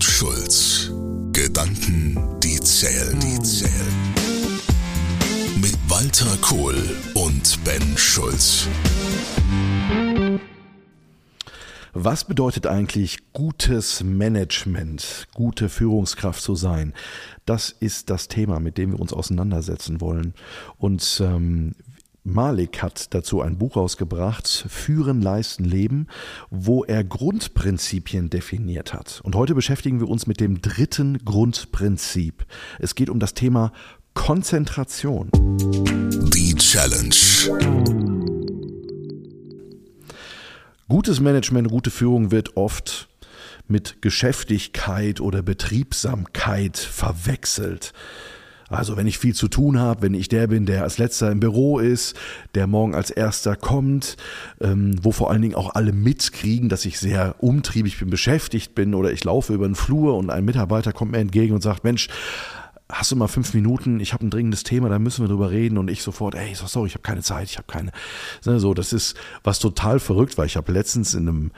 und Schulz. Gedanken, die zählen, die zählen. Mit Walter Kohl und Ben Schulz. Was bedeutet eigentlich gutes Management, gute Führungskraft zu sein? Das ist das Thema, mit dem wir uns auseinandersetzen wollen. Und ähm, Malik hat dazu ein Buch rausgebracht, Führen, Leisten, Leben, wo er Grundprinzipien definiert hat. Und heute beschäftigen wir uns mit dem dritten Grundprinzip. Es geht um das Thema Konzentration. Die Challenge. Gutes Management, gute Führung wird oft mit Geschäftigkeit oder Betriebsamkeit verwechselt. Also wenn ich viel zu tun habe, wenn ich der bin, der als letzter im Büro ist, der morgen als erster kommt, ähm, wo vor allen Dingen auch alle mitkriegen, dass ich sehr umtriebig bin, beschäftigt bin oder ich laufe über den Flur und ein Mitarbeiter kommt mir entgegen und sagt, Mensch, hast du mal fünf Minuten, ich habe ein dringendes Thema, da müssen wir drüber reden und ich sofort, ey, sorry, ich habe keine Zeit, ich habe keine. Ne, so, das ist was total verrückt, weil ich habe letztens in einem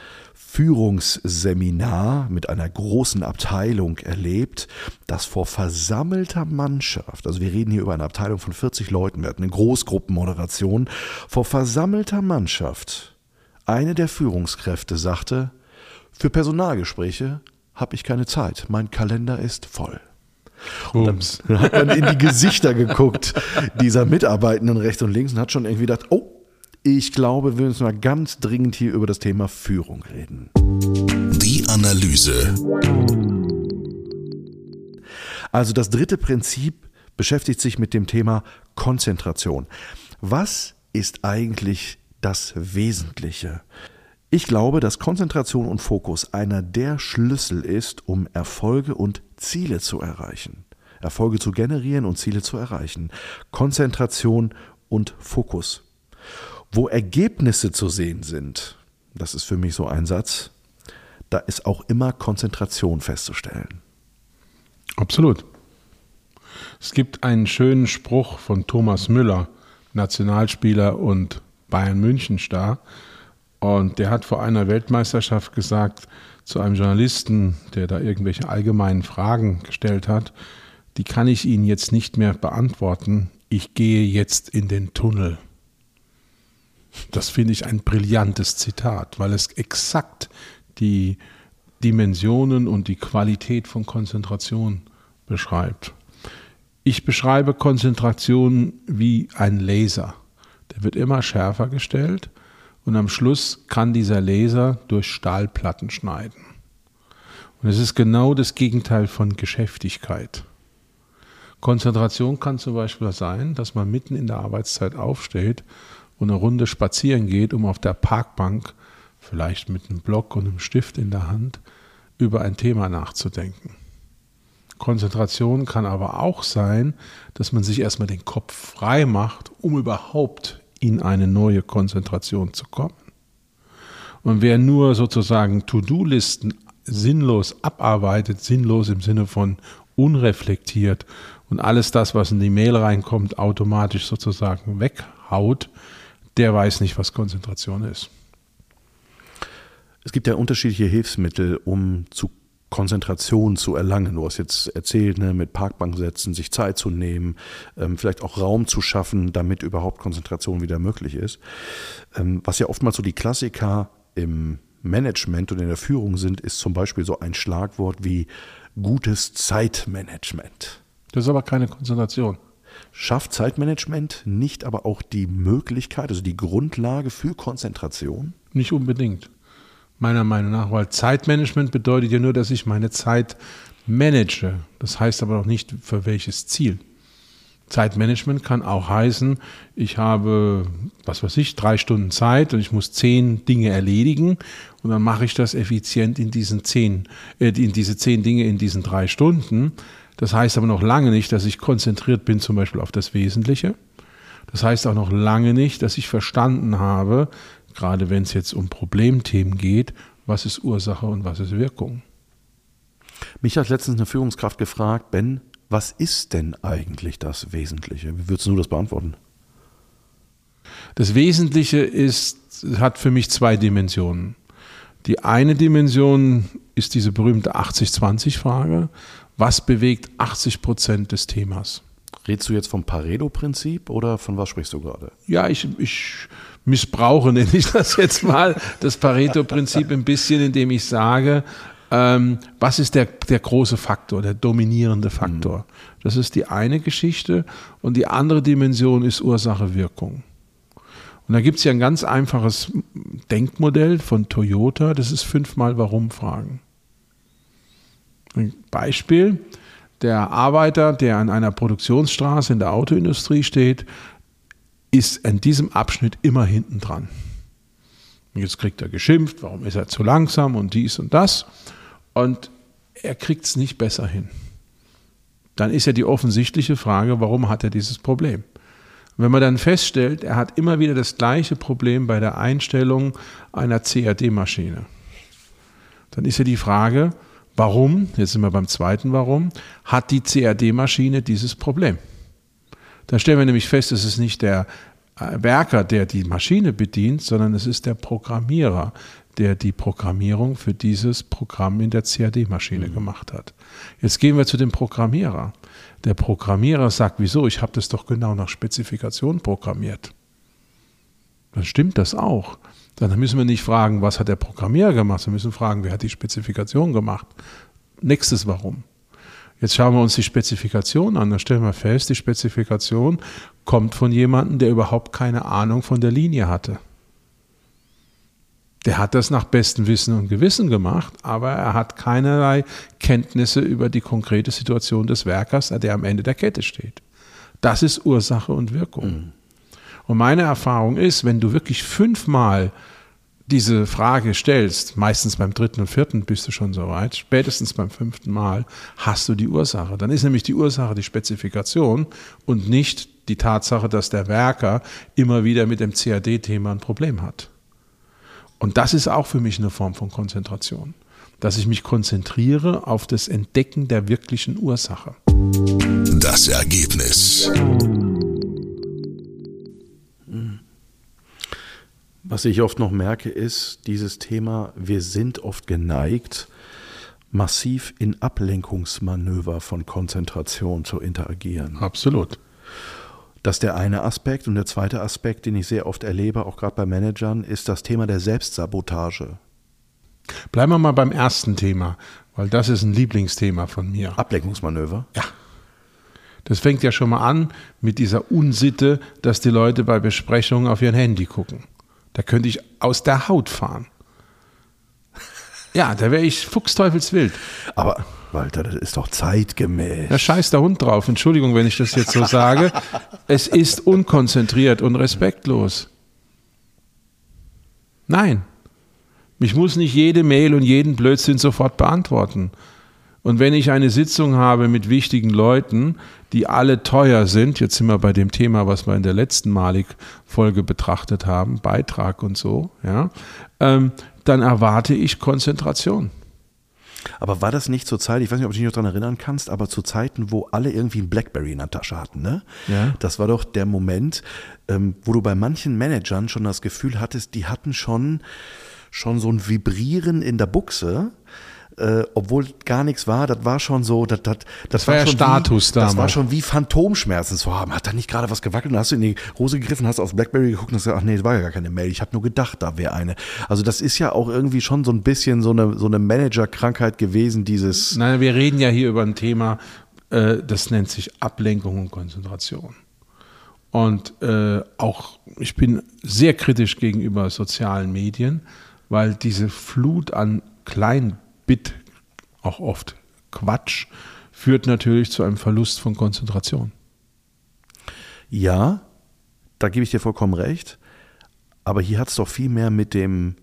Führungsseminar mit einer großen Abteilung erlebt, dass vor versammelter Mannschaft, also wir reden hier über eine Abteilung von 40 Leuten, wir hatten eine Großgruppenmoderation, vor versammelter Mannschaft eine der Führungskräfte sagte, für Personalgespräche habe ich keine Zeit, mein Kalender ist voll. Und dann hat man in die Gesichter geguckt, dieser Mitarbeitenden rechts und links und hat schon irgendwie gedacht, oh, ich glaube, wir müssen mal ganz dringend hier über das Thema Führung reden. Die Analyse. Also das dritte Prinzip beschäftigt sich mit dem Thema Konzentration. Was ist eigentlich das Wesentliche? Ich glaube, dass Konzentration und Fokus einer der Schlüssel ist, um Erfolge und Ziele zu erreichen. Erfolge zu generieren und Ziele zu erreichen. Konzentration und Fokus. Wo Ergebnisse zu sehen sind, das ist für mich so ein Satz, da ist auch immer Konzentration festzustellen. Absolut. Es gibt einen schönen Spruch von Thomas Müller, Nationalspieler und Bayern München Star, und der hat vor einer Weltmeisterschaft gesagt zu einem Journalisten, der da irgendwelche allgemeinen Fragen gestellt hat, die kann ich Ihnen jetzt nicht mehr beantworten. Ich gehe jetzt in den Tunnel. Das finde ich ein brillantes Zitat, weil es exakt die Dimensionen und die Qualität von Konzentration beschreibt. Ich beschreibe Konzentration wie ein Laser. Der wird immer schärfer gestellt und am Schluss kann dieser Laser durch Stahlplatten schneiden. Und es ist genau das Gegenteil von Geschäftigkeit. Konzentration kann zum Beispiel sein, dass man mitten in der Arbeitszeit aufsteht und eine Runde spazieren geht, um auf der Parkbank, vielleicht mit einem Block und einem Stift in der Hand, über ein Thema nachzudenken. Konzentration kann aber auch sein, dass man sich erstmal den Kopf frei macht, um überhaupt in eine neue Konzentration zu kommen. Und wer nur sozusagen To-Do-Listen sinnlos abarbeitet, sinnlos im Sinne von unreflektiert und alles das, was in die Mail reinkommt, automatisch sozusagen weghaut, der weiß nicht, was Konzentration ist. Es gibt ja unterschiedliche Hilfsmittel, um zu Konzentration zu erlangen. Du hast jetzt erzählt, ne, mit Parkbank setzen, sich Zeit zu nehmen, ähm, vielleicht auch Raum zu schaffen, damit überhaupt Konzentration wieder möglich ist. Ähm, was ja oftmals so die Klassiker im Management und in der Führung sind, ist zum Beispiel so ein Schlagwort wie gutes Zeitmanagement. Das ist aber keine Konzentration. Schafft Zeitmanagement nicht aber auch die Möglichkeit, also die Grundlage für Konzentration? Nicht unbedingt meiner Meinung nach, weil Zeitmanagement bedeutet ja nur, dass ich meine Zeit manage. Das heißt aber noch nicht für welches Ziel. Zeitmanagement kann auch heißen, ich habe, was weiß ich, drei Stunden Zeit und ich muss zehn Dinge erledigen und dann mache ich das effizient in diesen zehn, äh, in diese zehn Dinge in diesen drei Stunden. Das heißt aber noch lange nicht, dass ich konzentriert bin, zum Beispiel auf das Wesentliche. Das heißt auch noch lange nicht, dass ich verstanden habe, gerade wenn es jetzt um Problemthemen geht, was ist Ursache und was ist Wirkung. Mich hat letztens eine Führungskraft gefragt, Ben, was ist denn eigentlich das Wesentliche? Wie würdest du das beantworten? Das Wesentliche ist, hat für mich zwei Dimensionen. Die eine Dimension ist diese berühmte 80-20-Frage. Was bewegt 80 Prozent des Themas? Redst du jetzt vom Pareto-Prinzip oder von was sprichst du gerade? Ja, ich, ich missbrauche, nenne ich das jetzt mal, das Pareto-Prinzip ein bisschen, indem ich sage, ähm, was ist der, der große Faktor, der dominierende Faktor? Mhm. Das ist die eine Geschichte und die andere Dimension ist Ursache-Wirkung. Und da gibt es ja ein ganz einfaches Denkmodell von Toyota, das ist fünfmal Warum-Fragen. Ein Beispiel, der Arbeiter, der an einer Produktionsstraße in der Autoindustrie steht, ist in diesem Abschnitt immer hinten dran. Jetzt kriegt er geschimpft, warum ist er zu langsam und dies und das. Und er kriegt es nicht besser hin. Dann ist ja die offensichtliche Frage, warum hat er dieses Problem? wenn man dann feststellt, er hat immer wieder das gleiche Problem bei der Einstellung einer CAD-Maschine, dann ist ja die Frage, warum, jetzt sind wir beim zweiten Warum, hat die CAD-Maschine dieses Problem? Dann stellen wir nämlich fest, es ist nicht der äh, Werker, der die Maschine bedient, sondern es ist der Programmierer, der die Programmierung für dieses Programm in der CAD-Maschine mhm. gemacht hat. Jetzt gehen wir zu dem Programmierer. Der Programmierer sagt, wieso? Ich habe das doch genau nach Spezifikation programmiert. Dann stimmt das auch. Dann müssen wir nicht fragen, was hat der Programmierer gemacht, wir müssen fragen, wer hat die Spezifikation gemacht. Nächstes Warum. Jetzt schauen wir uns die Spezifikation an. Dann stellen wir fest, die Spezifikation kommt von jemandem, der überhaupt keine Ahnung von der Linie hatte. Der hat das nach bestem Wissen und Gewissen gemacht, aber er hat keinerlei Kenntnisse über die konkrete Situation des Werkers, der am Ende der Kette steht. Das ist Ursache und Wirkung. Mhm. Und meine Erfahrung ist, wenn du wirklich fünfmal diese Frage stellst, meistens beim dritten und vierten bist du schon so weit, spätestens beim fünften Mal hast du die Ursache. Dann ist nämlich die Ursache die Spezifikation und nicht die Tatsache, dass der Werker immer wieder mit dem CAD-Thema ein Problem hat. Und das ist auch für mich eine Form von Konzentration, dass ich mich konzentriere auf das Entdecken der wirklichen Ursache. Das Ergebnis. Was ich oft noch merke, ist dieses Thema, wir sind oft geneigt, massiv in Ablenkungsmanöver von Konzentration zu interagieren. Absolut. Das ist der eine Aspekt. Und der zweite Aspekt, den ich sehr oft erlebe, auch gerade bei Managern, ist das Thema der Selbstsabotage. Bleiben wir mal beim ersten Thema, weil das ist ein Lieblingsthema von mir. Ablenkungsmanöver? Ja. Das fängt ja schon mal an mit dieser Unsitte, dass die Leute bei Besprechungen auf ihr Handy gucken. Da könnte ich aus der Haut fahren. Ja, da wäre ich fuchsteufelswild. Aber Walter, das ist doch zeitgemäß. Ja, scheiß der Hund drauf. Entschuldigung, wenn ich das jetzt so sage. es ist unkonzentriert und respektlos. Nein. Ich muss nicht jede Mail und jeden Blödsinn sofort beantworten. Und wenn ich eine Sitzung habe mit wichtigen Leuten, die alle teuer sind, jetzt sind wir bei dem Thema, was wir in der letzten Malik-Folge betrachtet haben, Beitrag und so, ja, ähm, dann erwarte ich Konzentration. Aber war das nicht zur Zeit, ich weiß nicht, ob du dich noch daran erinnern kannst, aber zu Zeiten, wo alle irgendwie ein Blackberry in der Tasche hatten, ne? Ja. Das war doch der Moment, ähm, wo du bei manchen Managern schon das Gefühl hattest, die hatten schon, schon so ein Vibrieren in der Buchse, äh, obwohl gar nichts war, das war schon so, das, das, das war, war ja schon Status wie, Das war schon wie Phantomschmerzen zu haben. Hat da nicht gerade was gewackelt? Dann hast du in die Hose gegriffen, hast aus Blackberry geguckt und hast gesagt, ach nee, das war ja gar keine Mail. Ich habe nur gedacht, da wäre eine. Also das ist ja auch irgendwie schon so ein bisschen so eine, so eine Managerkrankheit gewesen, dieses. Nein, wir reden ja hier über ein Thema, äh, das nennt sich Ablenkung und Konzentration. Und äh, auch ich bin sehr kritisch gegenüber sozialen Medien, weil diese Flut an kleinen Bit, auch oft Quatsch, führt natürlich zu einem Verlust von Konzentration. Ja, da gebe ich dir vollkommen recht. Aber hier hat es doch viel mehr mit dem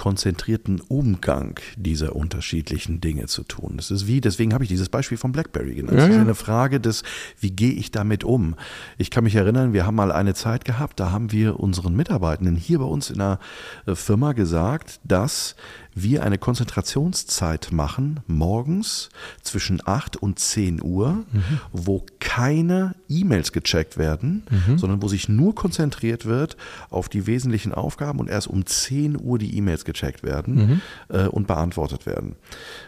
konzentrierten Umgang dieser unterschiedlichen Dinge zu tun. Das ist wie, deswegen habe ich dieses Beispiel von BlackBerry genannt. Ja, das ist eine Frage des, wie gehe ich damit um? Ich kann mich erinnern, wir haben mal eine Zeit gehabt, da haben wir unseren Mitarbeitenden hier bei uns in der äh, Firma gesagt, dass wir eine Konzentrationszeit machen, morgens zwischen 8 und 10 Uhr, mhm. wo keine E-Mails gecheckt werden, mhm. sondern wo sich nur konzentriert wird auf die wesentlichen Aufgaben und erst um 10 Uhr die E-Mails gecheckt werden mhm. äh, und beantwortet werden.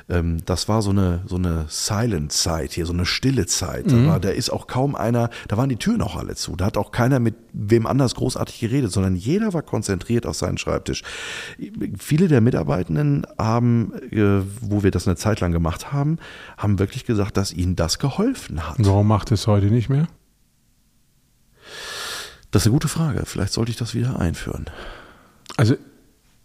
Ähm, das war so eine, so eine Silent-Zeit hier, so eine stille Zeit. Da, mhm. war, da ist auch kaum einer, da waren die Türen auch alle zu. Da hat auch keiner mit wem anders großartig geredet, sondern jeder war konzentriert auf seinen Schreibtisch. Viele der Mitarbeitenden haben, äh, wo wir das eine Zeit lang gemacht haben, haben wirklich gesagt, dass ihnen das geholfen hat. Warum macht es heute nicht mehr? Das ist eine gute Frage. Vielleicht sollte ich das wieder einführen. Also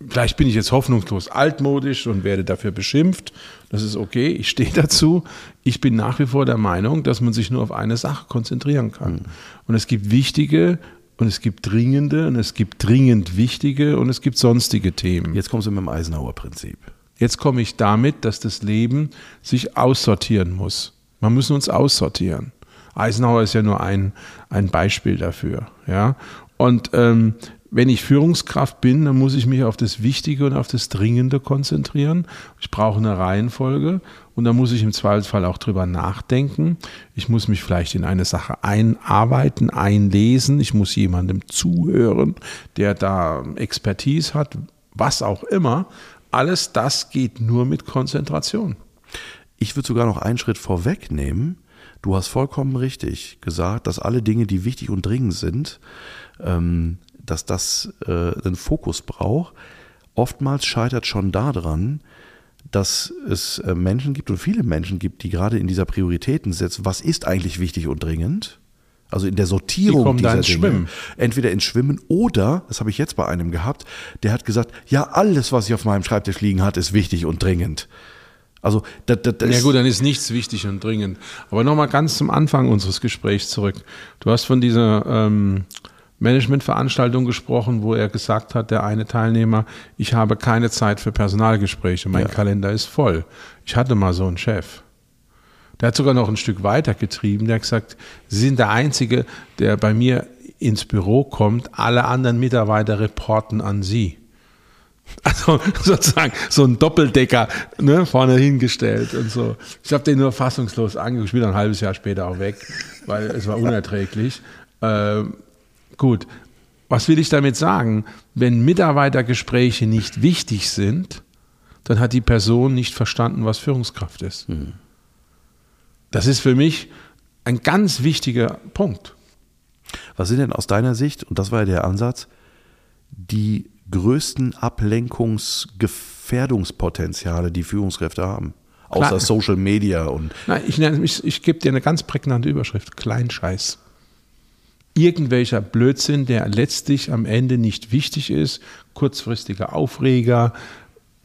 Vielleicht bin ich jetzt hoffnungslos altmodisch und werde dafür beschimpft. Das ist okay, ich stehe dazu. Ich bin nach wie vor der Meinung, dass man sich nur auf eine Sache konzentrieren kann. Mhm. Und es gibt wichtige und es gibt dringende und es gibt dringend wichtige und es gibt sonstige Themen. Jetzt kommst du mit dem Eisenhower Prinzip. Jetzt komme ich damit, dass das Leben sich aussortieren muss. Man muss uns aussortieren. Eisenhower ist ja nur ein, ein Beispiel dafür. Ja? Und ähm, wenn ich Führungskraft bin, dann muss ich mich auf das Wichtige und auf das Dringende konzentrieren. Ich brauche eine Reihenfolge und da muss ich im Zweifelsfall auch drüber nachdenken. Ich muss mich vielleicht in eine Sache einarbeiten, einlesen. Ich muss jemandem zuhören, der da Expertise hat, was auch immer. Alles das geht nur mit Konzentration. Ich würde sogar noch einen Schritt vorwegnehmen. Du hast vollkommen richtig gesagt, dass alle Dinge, die wichtig und dringend sind, ähm, dass das äh, einen Fokus braucht. Oftmals scheitert schon daran, dass es äh, Menschen gibt und viele Menschen gibt, die gerade in dieser Prioritäten setzen, was ist eigentlich wichtig und dringend? Also in der Sortierung die dieser ins Dinge. Schwimmen. Entweder ins Schwimmen oder, das habe ich jetzt bei einem gehabt, der hat gesagt, ja, alles, was ich auf meinem Schreibtisch liegen hat, ist wichtig und dringend. Also, das, das, das ja gut, dann ist nichts wichtig und dringend. Aber nochmal ganz zum Anfang unseres Gesprächs zurück. Du hast von dieser ähm, Managementveranstaltung gesprochen, wo er gesagt hat, der eine Teilnehmer, ich habe keine Zeit für Personalgespräche, mein ja. Kalender ist voll. Ich hatte mal so einen Chef. Der hat sogar noch ein Stück weiter getrieben. Der hat gesagt, Sie sind der Einzige, der bei mir ins Büro kommt. Alle anderen Mitarbeiter reporten an Sie. Also sozusagen so ein Doppeldecker ne, vorne hingestellt und so. Ich habe den nur fassungslos angeguckt, ich bin ein halbes Jahr später auch weg, weil es war unerträglich. Ähm, Gut, was will ich damit sagen? Wenn Mitarbeitergespräche nicht wichtig sind, dann hat die Person nicht verstanden, was Führungskraft ist. Mhm. Das ist für mich ein ganz wichtiger Punkt. Was sind denn aus deiner Sicht, und das war ja der Ansatz, die größten Ablenkungsgefährdungspotenziale, die Führungskräfte haben? Außer Klar. Social Media und. Nein, ich, ich, ich gebe dir eine ganz prägnante Überschrift: Kleinscheiß irgendwelcher Blödsinn, der letztlich am Ende nicht wichtig ist, kurzfristige Aufreger.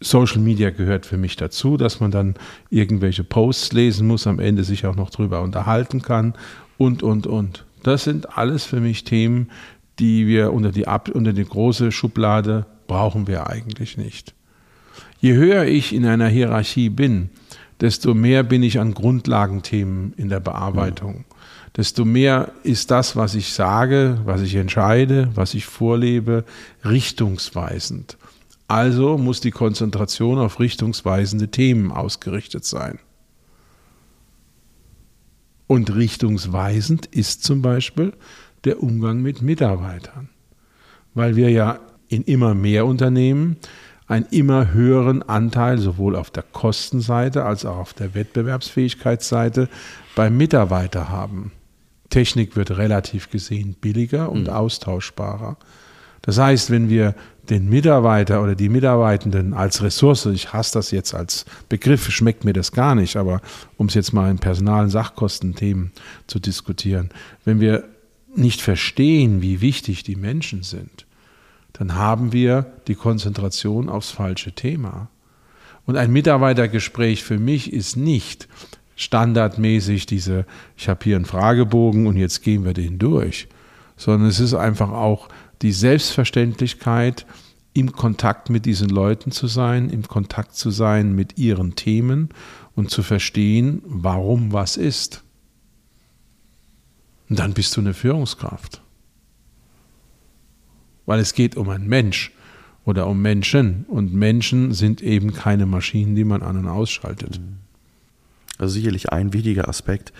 Social Media gehört für mich dazu, dass man dann irgendwelche Posts lesen muss, am Ende sich auch noch drüber unterhalten kann und, und, und. Das sind alles für mich Themen, die wir unter die, unter die große Schublade brauchen wir eigentlich nicht. Je höher ich in einer Hierarchie bin, desto mehr bin ich an Grundlagenthemen in der Bearbeitung desto mehr ist das, was ich sage, was ich entscheide, was ich vorlebe, richtungsweisend. Also muss die Konzentration auf richtungsweisende Themen ausgerichtet sein. Und richtungsweisend ist zum Beispiel der Umgang mit Mitarbeitern, weil wir ja in immer mehr Unternehmen einen immer höheren Anteil sowohl auf der Kostenseite als auch auf der Wettbewerbsfähigkeitsseite beim Mitarbeiter haben. Technik wird relativ gesehen billiger und mhm. austauschbarer. Das heißt, wenn wir den Mitarbeiter oder die Mitarbeitenden als Ressource, ich hasse das jetzt als Begriff, schmeckt mir das gar nicht, aber um es jetzt mal in Personal- und Sachkostenthemen zu diskutieren, wenn wir nicht verstehen, wie wichtig die Menschen sind, dann haben wir die Konzentration aufs falsche Thema. Und ein Mitarbeitergespräch für mich ist nicht, standardmäßig diese, ich habe hier einen Fragebogen und jetzt gehen wir den durch, sondern es ist einfach auch die Selbstverständlichkeit, im Kontakt mit diesen Leuten zu sein, im Kontakt zu sein mit ihren Themen und zu verstehen, warum was ist. Und dann bist du eine Führungskraft. Weil es geht um einen Mensch oder um Menschen. Und Menschen sind eben keine Maschinen, die man an und ausschaltet. Also sicherlich ein wichtiger Aspekt,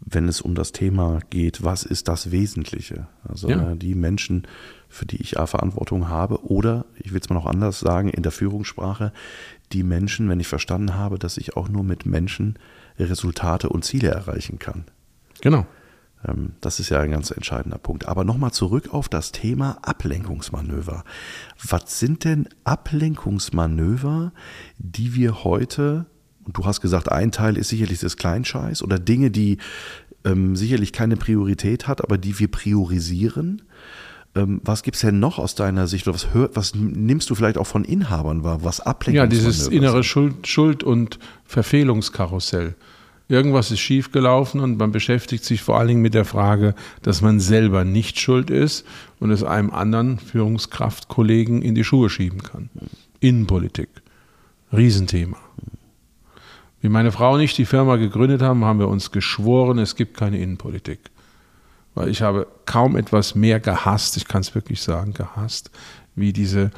wenn es um das Thema geht, was ist das Wesentliche? Also Ja. äh, die Menschen, für die ich A, Verantwortung habe, oder, ich will es mal noch anders sagen, in der Führungssprache, die Menschen, wenn ich verstanden habe, dass ich auch nur mit Menschen Resultate und Ziele erreichen kann. Genau. Ähm, Das ist ja ein ganz entscheidender Punkt. Aber nochmal zurück auf das Thema Ablenkungsmanöver. Was sind denn Ablenkungsmanöver, die wir heute, und du hast gesagt, ein Teil ist sicherlich das Kleinscheiß oder Dinge, die ähm, sicherlich keine Priorität hat, aber die wir priorisieren. Ähm, was gibt es denn noch aus deiner Sicht oder was, hör, was nimmst du vielleicht auch von Inhabern wahr, was Ja, Ablenkungsmanöver dieses innere? Schuld, Schuld- und Verfehlungskarussell. Irgendwas ist schiefgelaufen und man beschäftigt sich vor allen Dingen mit der Frage, dass man selber nicht schuld ist und es einem anderen Führungskraftkollegen in die Schuhe schieben kann. Innenpolitik. Riesenthema. Wie meine Frau und ich die Firma gegründet haben, haben wir uns geschworen, es gibt keine Innenpolitik. Weil ich habe kaum etwas mehr gehasst, ich kann es wirklich sagen, gehasst, wie diese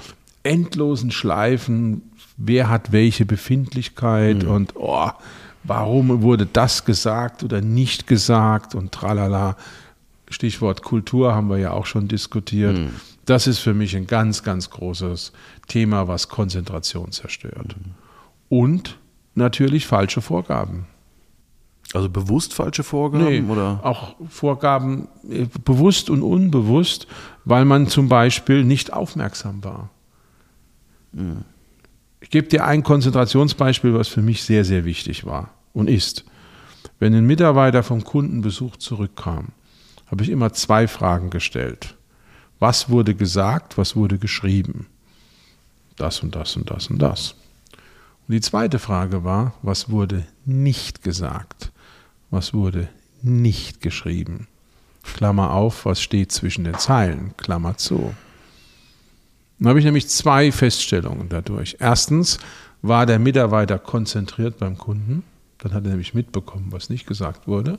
endlosen Schleifen, wer hat welche Befindlichkeit und oh, warum wurde das gesagt oder nicht gesagt und tralala. Stichwort Kultur haben wir ja auch schon diskutiert. Das ist für mich ein ganz, ganz großes Thema, was Konzentration zerstört. Und natürlich falsche Vorgaben. Also bewusst falsche Vorgaben Nee, oder? auch Vorgaben äh, bewusst und unbewusst, weil man zum Beispiel nicht aufmerksam war. Ich gebe dir ein Konzentrationsbeispiel, was für mich sehr, sehr wichtig war und ist. Wenn ein Mitarbeiter vom Kundenbesuch zurückkam, habe ich immer zwei Fragen gestellt. Was wurde gesagt, was wurde geschrieben? Das und das und das und das. Und die zweite Frage war, was wurde nicht gesagt? Was wurde nicht geschrieben? Klammer auf, was steht zwischen den Zeilen? Klammer zu. Dann habe ich nämlich zwei Feststellungen dadurch. Erstens war der Mitarbeiter konzentriert beim Kunden. Dann hat er nämlich mitbekommen, was nicht gesagt wurde,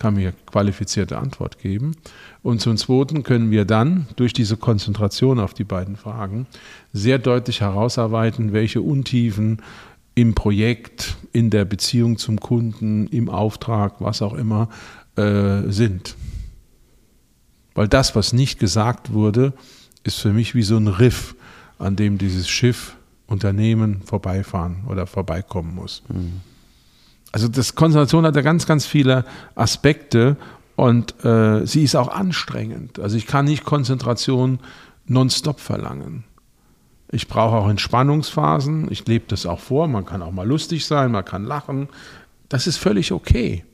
kann mir qualifizierte Antwort geben. Und zum Zweiten können wir dann durch diese Konzentration auf die beiden Fragen sehr deutlich herausarbeiten, welche Untiefen im Projekt, in der Beziehung zum Kunden, im Auftrag, was auch immer, äh, sind. Weil das, was nicht gesagt wurde, ist für mich wie so ein Riff, an dem dieses Schiff, Unternehmen vorbeifahren oder vorbeikommen muss. Also das Konzentration hat ja ganz, ganz viele Aspekte und äh, sie ist auch anstrengend. Also ich kann nicht Konzentration nonstop verlangen. Ich brauche auch Entspannungsphasen. Ich lebe das auch vor. Man kann auch mal lustig sein, man kann lachen. Das ist völlig okay.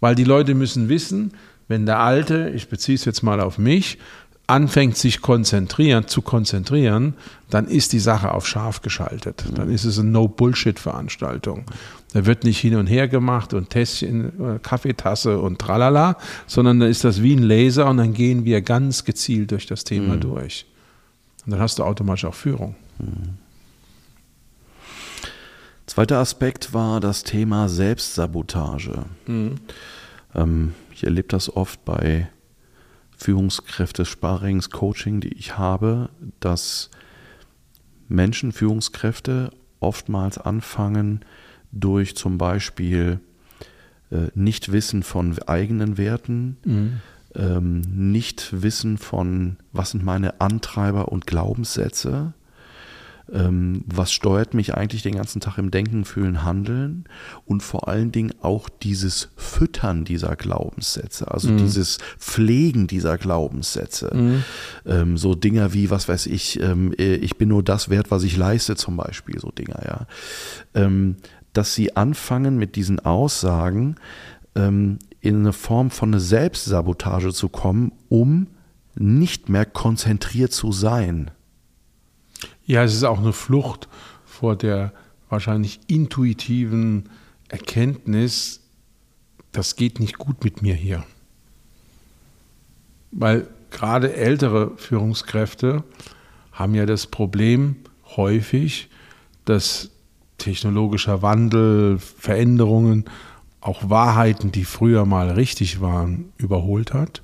Weil die Leute müssen wissen, wenn der Alte, ich beziehe es jetzt mal auf mich, anfängt sich konzentrieren, zu konzentrieren, dann ist die Sache auf scharf geschaltet. Dann ist es eine No-Bullshit-Veranstaltung. Da wird nicht hin und her gemacht und Tässchen, äh, Kaffeetasse und tralala, sondern da ist das wie ein Laser und dann gehen wir ganz gezielt durch das Thema durch. Und dann hast du automatisch auch Führung. Zweiter Aspekt war das Thema Selbstsabotage. Ähm, ich erlebe das oft bei Führungskräfte, Sparrings, Coaching, die ich habe, dass Menschen, Führungskräfte oftmals anfangen durch zum Beispiel äh, Nichtwissen von eigenen Werten, ähm, Nichtwissen von, was sind meine Antreiber und Glaubenssätze, ähm, was steuert mich eigentlich den ganzen Tag im Denken, Fühlen, Handeln und vor allen Dingen auch dieses Füttern dieser Glaubenssätze, also dieses Pflegen dieser Glaubenssätze. Ähm, so Dinger wie, was weiß ich, ähm, äh, ich bin nur das wert, was ich leiste zum Beispiel, so Dinger, ja. Ähm, dass sie anfangen mit diesen Aussagen ähm, in eine Form von eine Selbstsabotage zu kommen, um nicht mehr konzentriert zu sein. Ja, es ist auch eine Flucht vor der wahrscheinlich intuitiven Erkenntnis, das geht nicht gut mit mir hier. Weil gerade ältere Führungskräfte haben ja das Problem häufig, dass technologischer Wandel, Veränderungen, auch Wahrheiten, die früher mal richtig waren, überholt hat.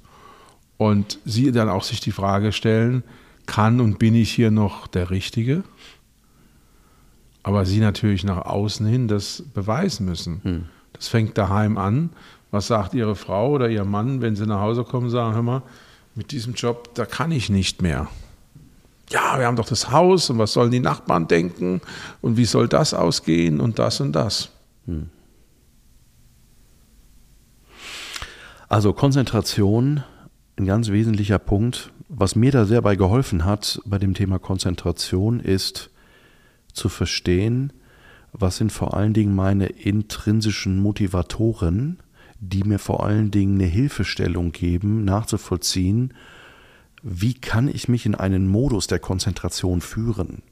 Und sie dann auch sich die Frage stellen, kann und bin ich hier noch der Richtige? Aber sie natürlich nach außen hin das beweisen müssen. Hm. Das fängt daheim an. Was sagt ihre Frau oder ihr Mann, wenn sie nach Hause kommen sagen, hör mal, mit diesem Job, da kann ich nicht mehr. Ja, wir haben doch das Haus und was sollen die Nachbarn denken und wie soll das ausgehen und das und das. Hm. Also Konzentration, ein ganz wesentlicher Punkt. Was mir da sehr bei geholfen hat bei dem Thema Konzentration ist zu verstehen, was sind vor allen Dingen meine intrinsischen Motivatoren, die mir vor allen Dingen eine Hilfestellung geben, nachzuvollziehen, wie kann ich mich in einen Modus der Konzentration führen.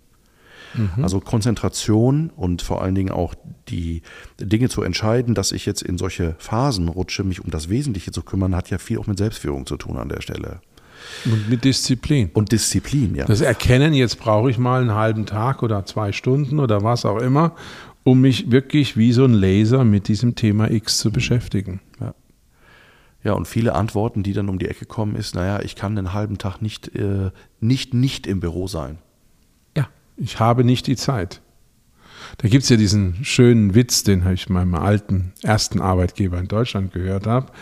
Mhm. Also Konzentration und vor allen Dingen auch die Dinge zu entscheiden, dass ich jetzt in solche Phasen rutsche, mich um das Wesentliche zu kümmern, hat ja viel auch mit Selbstführung zu tun an der Stelle. Und mit Disziplin. Und Disziplin, ja. Das Erkennen, jetzt brauche ich mal einen halben Tag oder zwei Stunden oder was auch immer, um mich wirklich wie so ein Laser mit diesem Thema X zu beschäftigen. Ja. Ja, und viele Antworten, die dann um die Ecke kommen, ist, naja, ich kann einen halben Tag nicht, äh, nicht, nicht im Büro sein. Ich habe nicht die Zeit. Da gibt es ja diesen schönen Witz, den ich meinem alten ersten Arbeitgeber in Deutschland gehört habe.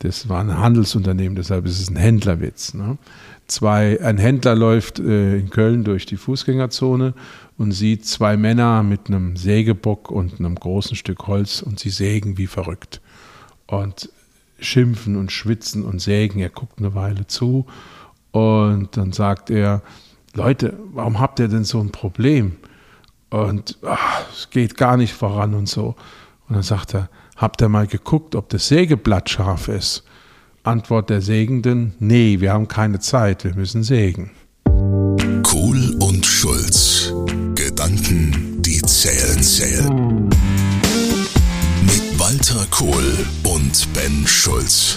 Das war ein Handelsunternehmen, deshalb ist es ein Händlerwitz. Ne? Zwei, ein Händler läuft äh, in Köln durch die Fußgängerzone und sieht zwei Männer mit einem Sägebock und einem großen Stück Holz und sie sägen wie verrückt. Und schimpfen und schwitzen und sägen. Er guckt eine Weile zu und dann sagt er, Leute, warum habt ihr denn so ein Problem? Und ach, es geht gar nicht voran und so. Und dann sagt er, habt ihr mal geguckt, ob das Sägeblatt scharf ist? Antwort der Sägenden, nee, wir haben keine Zeit, wir müssen sägen. Kohl und Schulz. Gedanken, die zählen, zählen. Walter Kohl und Ben Schulz.